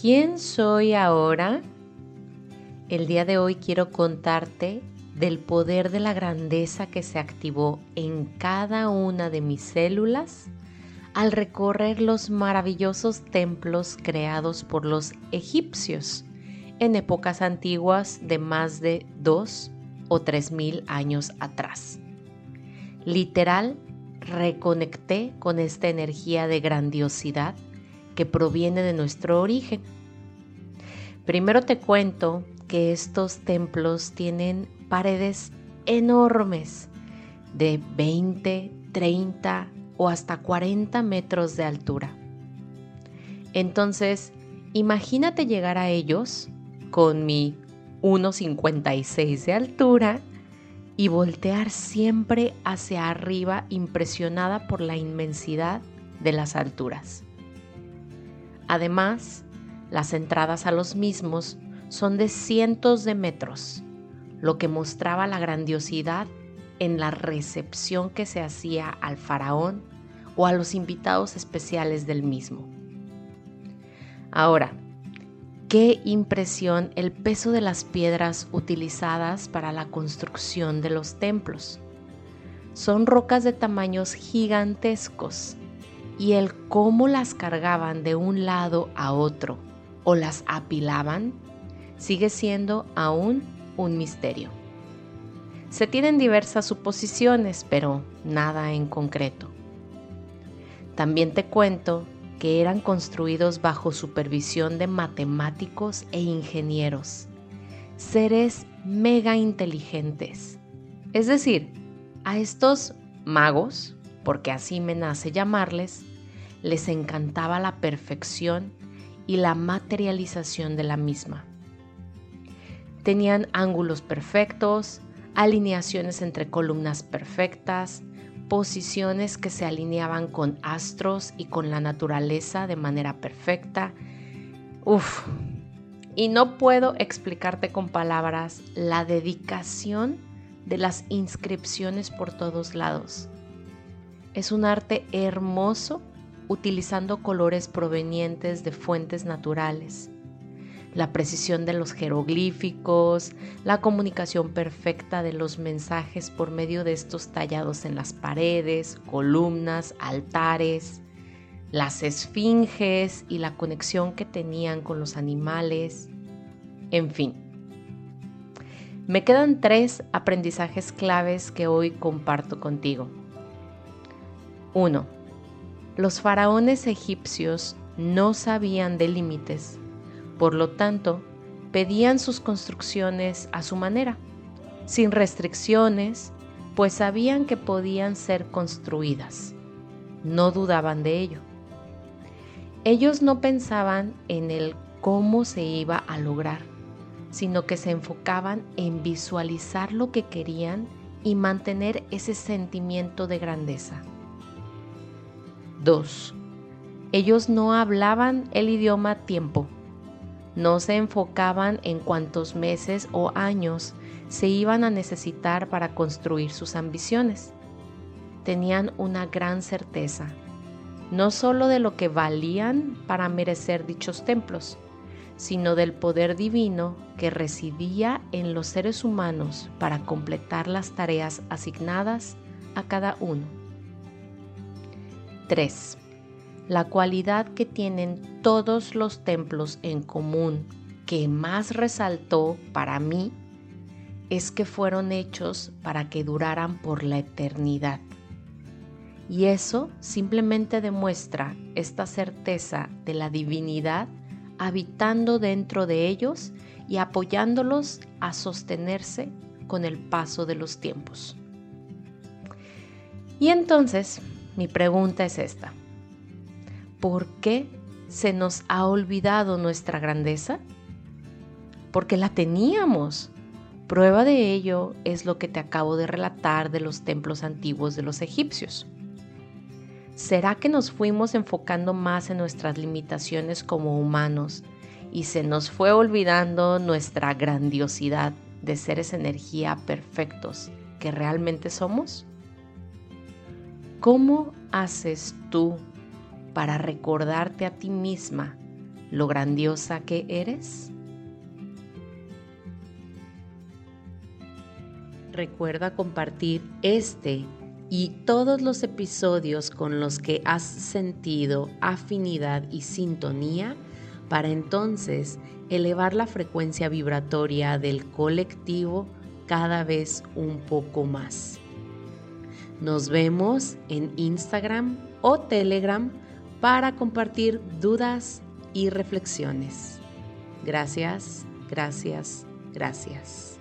¿Quién soy ahora? El día de hoy quiero contarte del poder de la grandeza que se activó en cada una de mis células al recorrer los maravillosos templos creados por los egipcios en épocas antiguas de más de dos o tres mil años atrás. Literal, reconecté con esta energía de grandiosidad que proviene de nuestro origen. Primero te cuento que estos templos tienen paredes enormes de 20, 30 o hasta 40 metros de altura. Entonces, imagínate llegar a ellos con mi 1,56 de altura y voltear siempre hacia arriba impresionada por la inmensidad de las alturas. Además, las entradas a los mismos son de cientos de metros, lo que mostraba la grandiosidad en la recepción que se hacía al faraón o a los invitados especiales del mismo. Ahora, qué impresión el peso de las piedras utilizadas para la construcción de los templos. Son rocas de tamaños gigantescos y el cómo las cargaban de un lado a otro o las apilaban sigue siendo aún un misterio. Se tienen diversas suposiciones, pero nada en concreto. También te cuento que eran construidos bajo supervisión de matemáticos e ingenieros, seres mega inteligentes. Es decir, a estos magos, porque así me nace llamarles, les encantaba la perfección y la materialización de la misma. Tenían ángulos perfectos, alineaciones entre columnas perfectas, posiciones que se alineaban con astros y con la naturaleza de manera perfecta. Uf, y no puedo explicarte con palabras la dedicación de las inscripciones por todos lados. Es un arte hermoso utilizando colores provenientes de fuentes naturales la precisión de los jeroglíficos, la comunicación perfecta de los mensajes por medio de estos tallados en las paredes, columnas, altares, las esfinges y la conexión que tenían con los animales, en fin. Me quedan tres aprendizajes claves que hoy comparto contigo. 1. Los faraones egipcios no sabían de límites por lo tanto, pedían sus construcciones a su manera, sin restricciones, pues sabían que podían ser construidas. No dudaban de ello. Ellos no pensaban en el cómo se iba a lograr, sino que se enfocaban en visualizar lo que querían y mantener ese sentimiento de grandeza. 2. Ellos no hablaban el idioma tiempo no se enfocaban en cuántos meses o años se iban a necesitar para construir sus ambiciones. Tenían una gran certeza, no solo de lo que valían para merecer dichos templos, sino del poder divino que residía en los seres humanos para completar las tareas asignadas a cada uno. 3 la cualidad que tienen todos los templos en común que más resaltó para mí es que fueron hechos para que duraran por la eternidad. Y eso simplemente demuestra esta certeza de la divinidad habitando dentro de ellos y apoyándolos a sostenerse con el paso de los tiempos. Y entonces, mi pregunta es esta. ¿por qué se nos ha olvidado nuestra grandeza? Porque la teníamos. Prueba de ello es lo que te acabo de relatar de los templos antiguos de los egipcios. ¿Será que nos fuimos enfocando más en nuestras limitaciones como humanos y se nos fue olvidando nuestra grandiosidad de seres energía perfectos que realmente somos? ¿Cómo haces tú para recordarte a ti misma lo grandiosa que eres? Recuerda compartir este y todos los episodios con los que has sentido afinidad y sintonía para entonces elevar la frecuencia vibratoria del colectivo cada vez un poco más. Nos vemos en Instagram o Telegram para compartir dudas y reflexiones. Gracias, gracias, gracias.